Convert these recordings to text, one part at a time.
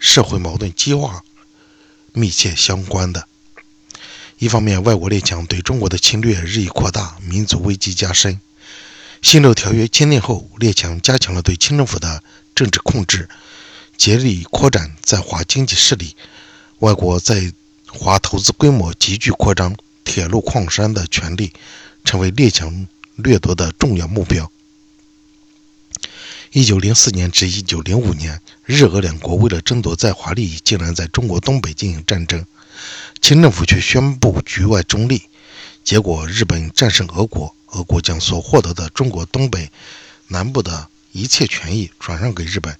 社会矛盾激化密切相关的。一方面，外国列强对中国的侵略日益扩大，民族危机加深。辛丑条约签订后，列强加强了对清政府的政治控制，竭力扩展在华经济势力。外国在华投资规模急剧扩张，铁路、矿山的权利成为列强掠夺的重要目标。一九零四年至一九零五年，日俄两国为了争夺在华利益，竟然在中国东北进行战争。清政府却宣布局外中立，结果日本战胜俄国，俄国将所获得的中国东北、南部的一切权益转让给日本。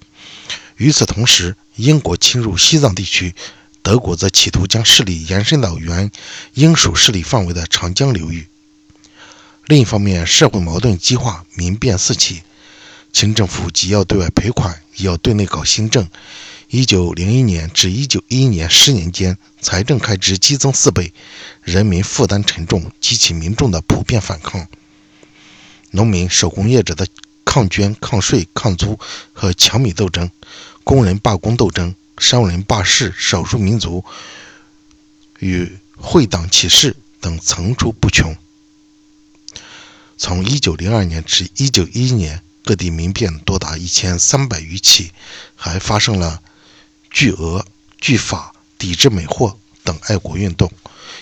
与此同时，英国侵入西藏地区，德国则企图将势力延伸到原英属势力范围的长江流域。另一方面，社会矛盾激化，民变四起，清政府既要对外赔款，也要对内搞新政。一九零一年至一九一一年十年间，财政开支激增四倍，人民负担沉重，激起民众的普遍反抗。农民、手工业者的抗捐、抗税、抗租和抢米斗争，工人罢工斗争，商人罢市，少数民族与会党起事等层出不穷。从一九零二年至一九一一年，各地民变多达一千三百余起，还发生了。拒俄、拒法、抵制美货等爱国运动，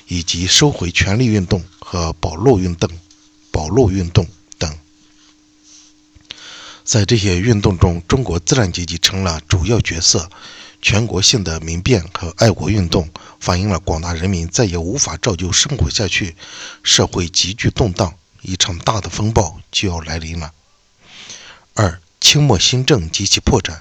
以及收回权力运动和保路运动、保路运动等，在这些运动中，中国资产阶级成了主要角色。全国性的民变和爱国运动反映了广大人民再也无法照旧生活下去，社会急剧动荡，一场大的风暴就要来临了。二、清末新政及其破绽。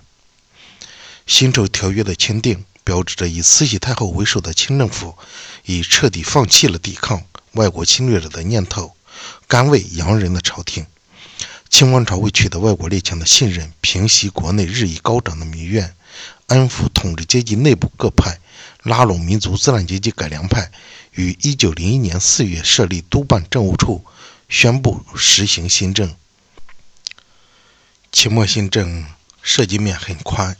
辛丑条约的签订，标志着以慈禧太后为首的清政府已彻底放弃了抵抗外国侵略者的念头，甘为洋人的朝廷。清王朝为取得外国列强的信任，平息国内日益高涨的民怨，安抚统治阶级内部各派，拉拢民族资产阶级改良派，于1901年4月设立督办政务处，宣布实行新政。清末新政涉及面很宽。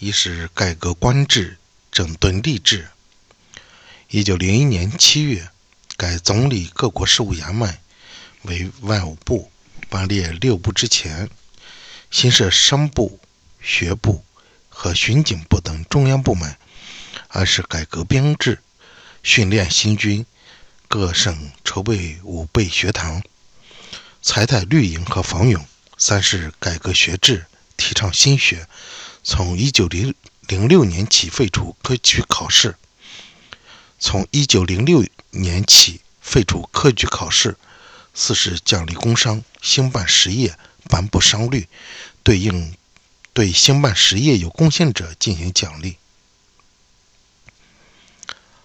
一是改革官制，整顿吏治。一九零一年七月，改总理各国事务衙门为万务部，班列六部之前，新设商部、学部和巡警部等中央部门。二是改革编制，训练新军，各省筹备武备学堂，裁汰绿营和防勇。三是改革学制，提倡新学。从一九零零六年起废除科举考试。从一九零六年起废除科举考试。四是奖励工商兴办实业，颁布商律，对应对兴办实业有贡献者进行奖励。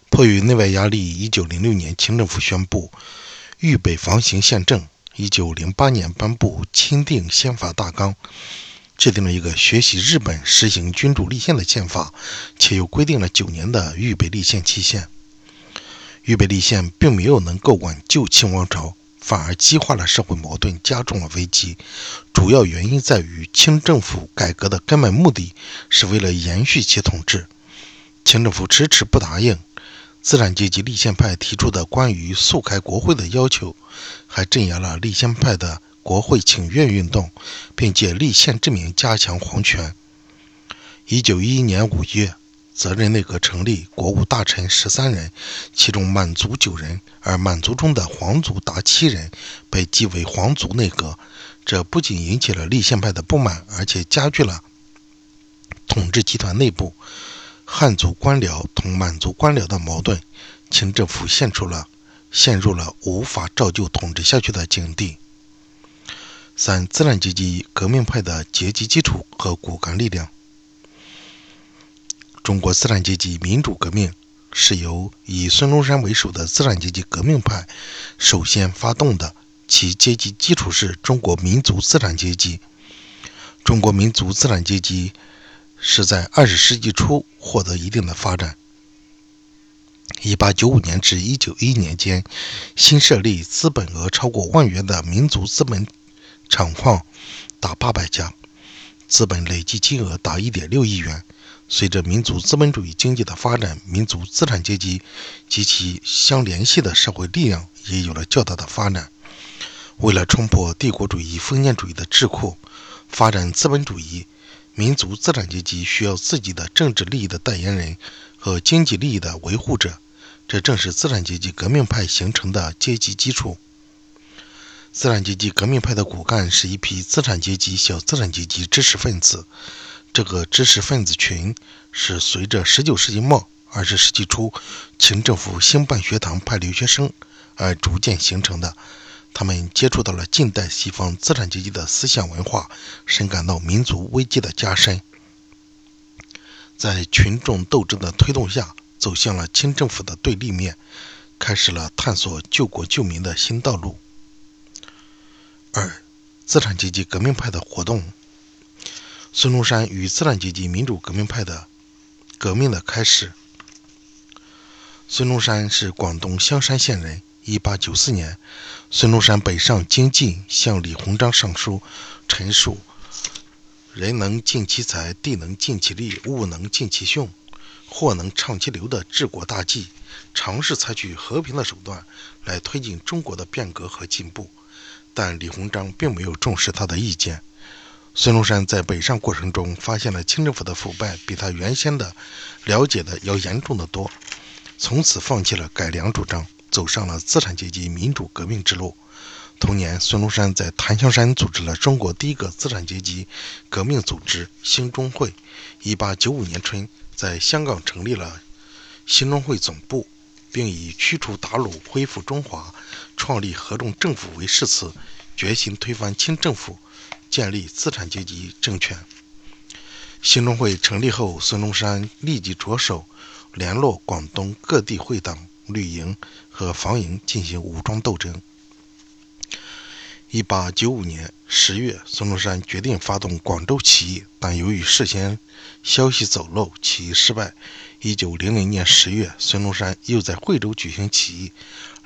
迫于内外压力，一九零六年清政府宣布预备防行宪政。一九零八年颁布钦定宪法大纲。制定了一个学习日本实行君主立宪的宪法，且又规定了九年的预备立宪期限。预备立宪并没有能够挽救清王朝，反而激化了社会矛盾，加重了危机。主要原因在于清政府改革的根本目的是为了延续其统治，清政府迟迟不答应。资产阶级立宪派提出的关于速开国会的要求，还镇压了立宪派的。国会请愿运动，并借立宪之名加强皇权。一九一一年五月，责任内阁成立，国务大臣十三人，其中满族九人，而满族中的皇族达七人，被记为皇族内阁。这不仅引起了立宪派的不满，而且加剧了统治集团内部汉族官僚同满族官僚的矛盾。清政府陷出了陷入了无法照旧统治下去的境地。三、资产阶级革命派的阶级基础和骨干力量。中国资产阶级民主革命是由以孙中山为首的资产阶级革命派首先发动的，其阶级基础是中国民族资产阶级。中国民族资产阶级是在二十世纪初获得一定的发展。一八九五年至一九一年间，新设立资本额超过万元的民族资本。厂矿达八百家，资本累计金额达一点六亿元，随着民族资本主义经济的发展，民族资产阶级及其相联系的社会力量也有了较大的发展。为了冲破帝国主义、封建主义的桎梏，发展资本主义，民族资产阶级需要自己的政治利益的代言人和经济利益的维护者，这正是资产阶级革命派形成的阶级基础。资产阶级革命派的骨干是一批资产阶级、小资产阶级知识分子。这个知识分子群是随着19世纪末、20世纪初清政府兴办学堂、派留学生而逐渐形成的。他们接触到了近代西方资产阶级的思想文化，深感到民族危机的加深，在群众斗争的推动下，走向了清政府的对立面，开始了探索救国救民的新道路。二、资产阶级革命派的活动。孙中山与资产阶级民主革命派的革命的开始。孙中山是广东香山县人。一八九四年，孙中山北上京津，向李鸿章上书，陈述：“人能尽其才，地能尽其力，物能尽其用，货能畅其流的治国大计，尝试采取和平的手段来推进中国的变革和进步。”但李鸿章并没有重视他的意见。孙中山在北上过程中发现了清政府的腐败比他原先的了解的要严重的多，从此放弃了改良主张。走上了资产阶级民主革命之路。同年，孙中山在檀香山组织了中国第一个资产阶级革命组织——兴中会。1895年春，在香港成立了兴中会总部，并以驱除鞑虏、恢复中华、创立合众政府为誓词，决心推翻清政府，建立资产阶级政权。兴中会成立后，孙中山立即着手联络广东各地会党。绿营和防营进行武装斗争。一八九五年十月，孙中山决定发动广州起义，但由于事先消息走漏，起义失败。一九零零年十月，孙中山又在惠州举行起义，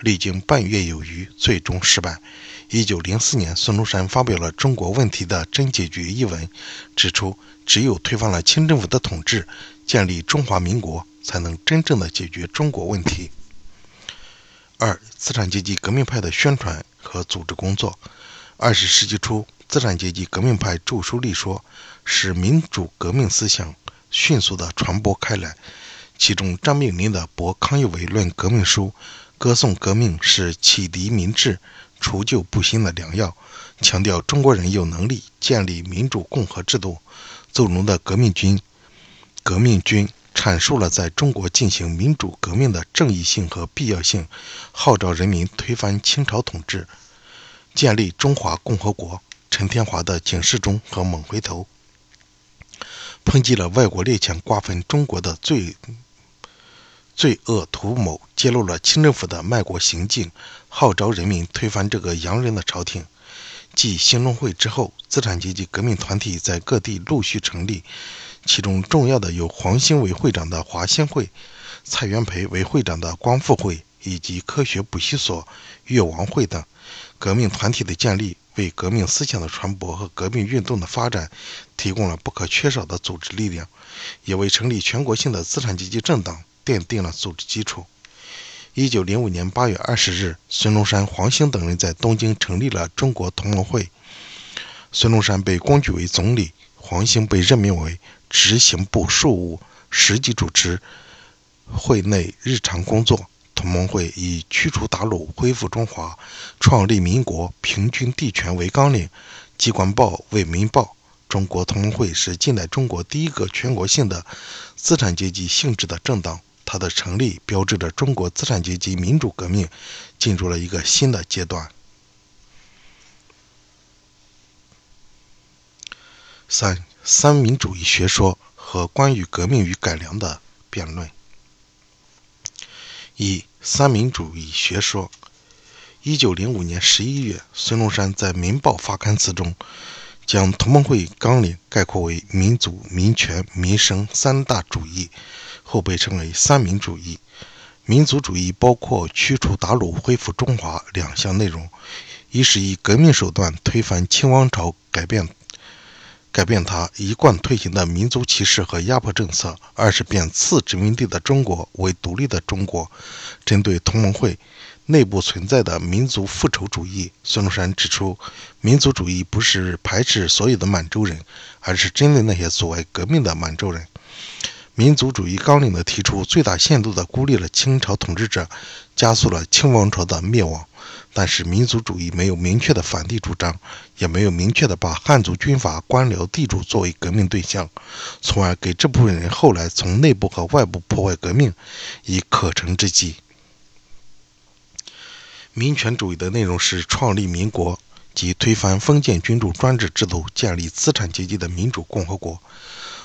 历经半月有余，最终失败。一九零四年，孙中山发表了《中国问题的真解决》一文，指出只有推翻了清政府的统治，建立中华民国，才能真正的解决中国问题。二、资产阶级革命派的宣传和组织工作。二十世纪初，资产阶级革命派著书立说，使民主革命思想迅速地传播开来。其中，张炳麟的《博康有为论革命书》歌颂革命是启迪民智、除旧布新的良药，强调中国人有能力建立民主共和制度。邹容的《革命军》，革命军。阐述了在中国进行民主革命的正义性和必要性，号召人民推翻清朝统治，建立中华共和国。陈天华的《警示钟》和《猛回头》，抨击了外国列强瓜分中国的罪罪恶图谋，揭露了清政府的卖国行径，号召人民推翻这个洋人的朝廷。继兴中会之后，资产阶级革命团体在各地陆续成立。其中重要的有黄兴为会长的华兴会，蔡元培为会长的光复会，以及科学补习所、越王会等。革命团体的建立，为革命思想的传播和革命运动的发展提供了不可缺少的组织力量，也为成立全国性的资产阶级政党奠定了组织基础。一九零五年八月二十日，孙中山、黄兴等人在东京成立了中国同盟会。孙中山被公举为总理，黄兴被任命为。执行部庶务，实际主持会内日常工作。同盟会以驱除鞑虏、恢复中华、创立民国、平均地权为纲领。机关报为《民报》。中国同盟会是近代中国第一个全国性的资产阶级性质的政党。它的成立标志着中国资产阶级民主革命进入了一个新的阶段。三。三民主义学说和关于革命与改良的辩论。一、三民主义学说。一九零五年十一月，孙中山在《民报》发刊词中，将同盟会纲领概括为民族、民权、民生三大主义，后被称为三民主义。民族主义包括驱除鞑虏、恢复中华两项内容，一是以革命手段推翻清王朝，改变。改变他一贯推行的民族歧视和压迫政策；二是变次殖民地的中国为独立的中国。针对同盟会内部存在的民族复仇主义，孙中山指出，民族主义不是排斥所有的满洲人，而是针对那些阻碍革命的满洲人。民族主义纲领的提出，最大限度地孤立了清朝统治者，加速了清王朝的灭亡。但是，民族主义没有明确的反帝主张，也没有明确的把汉族军阀、官僚、地主作为革命对象，从而给这部分人后来从内部和外部破坏革命以可乘之机。民权主义的内容是创立民国，即推翻封建君主专制制度，建立资产阶级的民主共和国。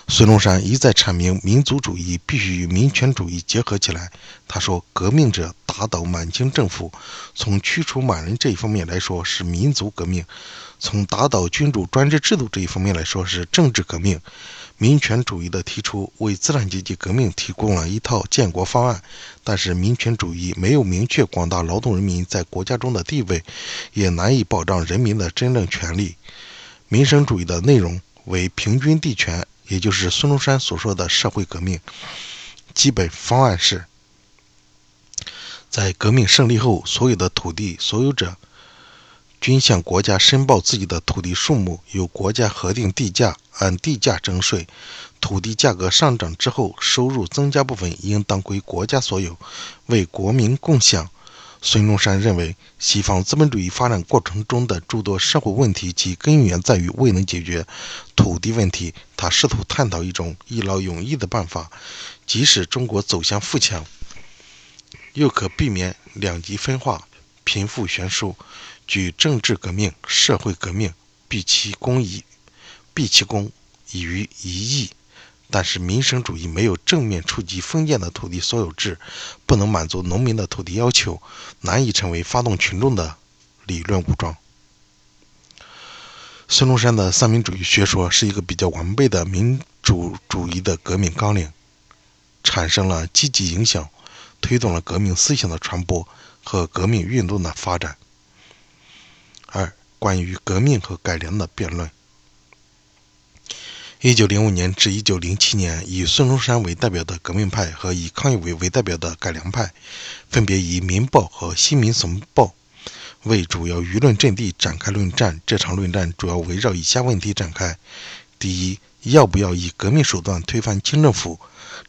孙中山一再阐明，民族主义必须与民权主义结合起来。他说：“革命者打倒满清政府，从驱除满人这一方面来说是民族革命；从打倒君主专制制度这一方面来说是政治革命。”民权主义的提出为资产阶级革命提供了一套建国方案，但是民权主义没有明确广大劳动人民在国家中的地位，也难以保障人民的真正权利。民生主义的内容为平均地权。也就是孙中山所说的社会革命，基本方案是：在革命胜利后，所有的土地所有者均向国家申报自己的土地数目，由国家核定地价，按地价征税。土地价格上涨之后，收入增加部分应当归国家所有，为国民共享。孙中山认为，西方资本主义发展过程中的诸多社会问题，其根源在于未能解决土地问题。他试图探讨一种一劳永逸的办法，即使中国走向富强，又可避免两极分化、贫富悬殊。举政治革命、社会革命，毕其功以毕其功以于一役。但是民生主义没有正面触及封建的土地所有制，不能满足农民的土地要求，难以成为发动群众的理论武装。孙中山的三民主义学说是一个比较完备的民主主义的革命纲领，产生了积极影响，推动了革命思想的传播和革命运动的发展。二、关于革命和改良的辩论。一九零五年至一九零七年，以孙中山为代表的革命派和以康有为为代表的改良派，分别以《民报》和《新民总报》为主要舆论阵地展开论战。这场论战主要围绕以下问题展开：第一，要不要以革命手段推翻清政府？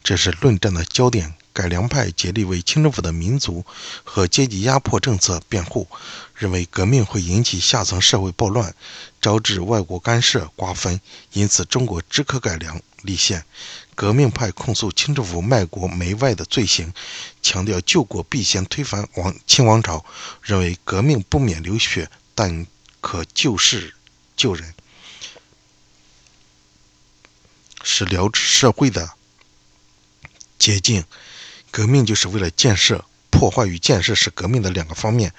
这是论战的焦点。改良派竭力为清政府的民族和阶级压迫政策辩护，认为革命会引起下层社会暴乱，招致外国干涉瓜分，因此中国只可改良立宪。革命派控诉清政府卖国媚外的罪行，强调救国必先推翻王清王朝，认为革命不免流血，但可救世救人，是疗治社会的捷径。革命就是为了建设，破坏与建设是革命的两个方面。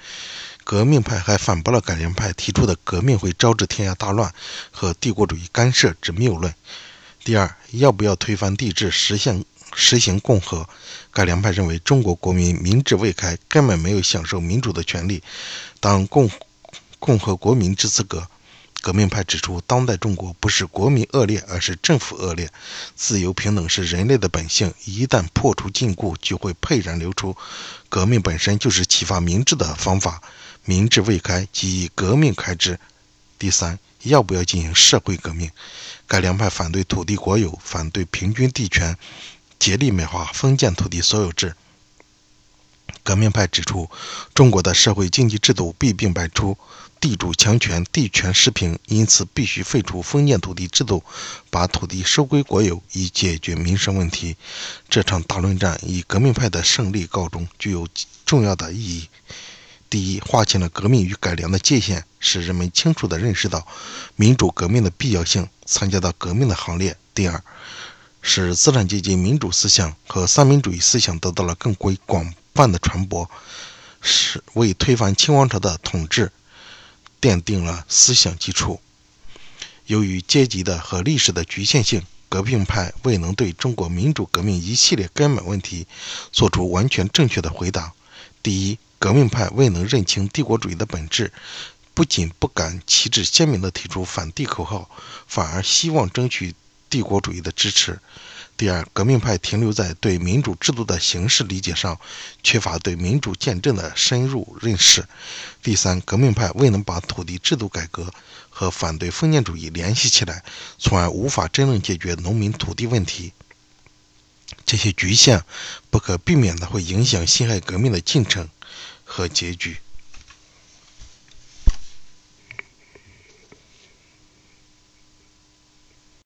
革命派还反驳了改良派提出的革命会招致天下大乱和帝国主义干涉之谬论。第二，要不要推翻帝制，实现实行共和？改良派认为中国国民民智未开，根本没有享受民主的权利，当共共和国民之资格。革命派指出，当代中国不是国民恶劣，而是政府恶劣。自由平等是人类的本性，一旦破除禁锢，就会沛然流出。革命本身就是启发民智的方法，民智未开，即以革命开之。第三，要不要进行社会革命？改良派反对土地国有，反对平均地权，竭力美化封建土地所有制。革命派指出，中国的社会经济制度弊病百出。地主强权，地权失平，因此必须废除封建土地制度，把土地收归国有，以解决民生问题。这场大论战以革命派的胜利告终，具有重要的意义。第一，划清了革命与改良的界限，使人们清楚地认识到民主革命的必要性，参加到革命的行列。第二，使资产阶级民主思想和三民主义思想得到了更为广泛的传播，是为推翻清王朝的统治。奠定了思想基础。由于阶级的和历史的局限性，革命派未能对中国民主革命一系列根本问题做出完全正确的回答。第一，革命派未能认清帝国主义的本质，不仅不敢旗帜鲜明地提出反帝口号，反而希望争取帝国主义的支持。第二，革命派停留在对民主制度的形式理解上，缺乏对民主见证的深入认识。第三，革命派未能把土地制度改革和反对封建主义联系起来，从而无法真正解决农民土地问题。这些局限不可避免地会影响辛亥革命的进程和结局。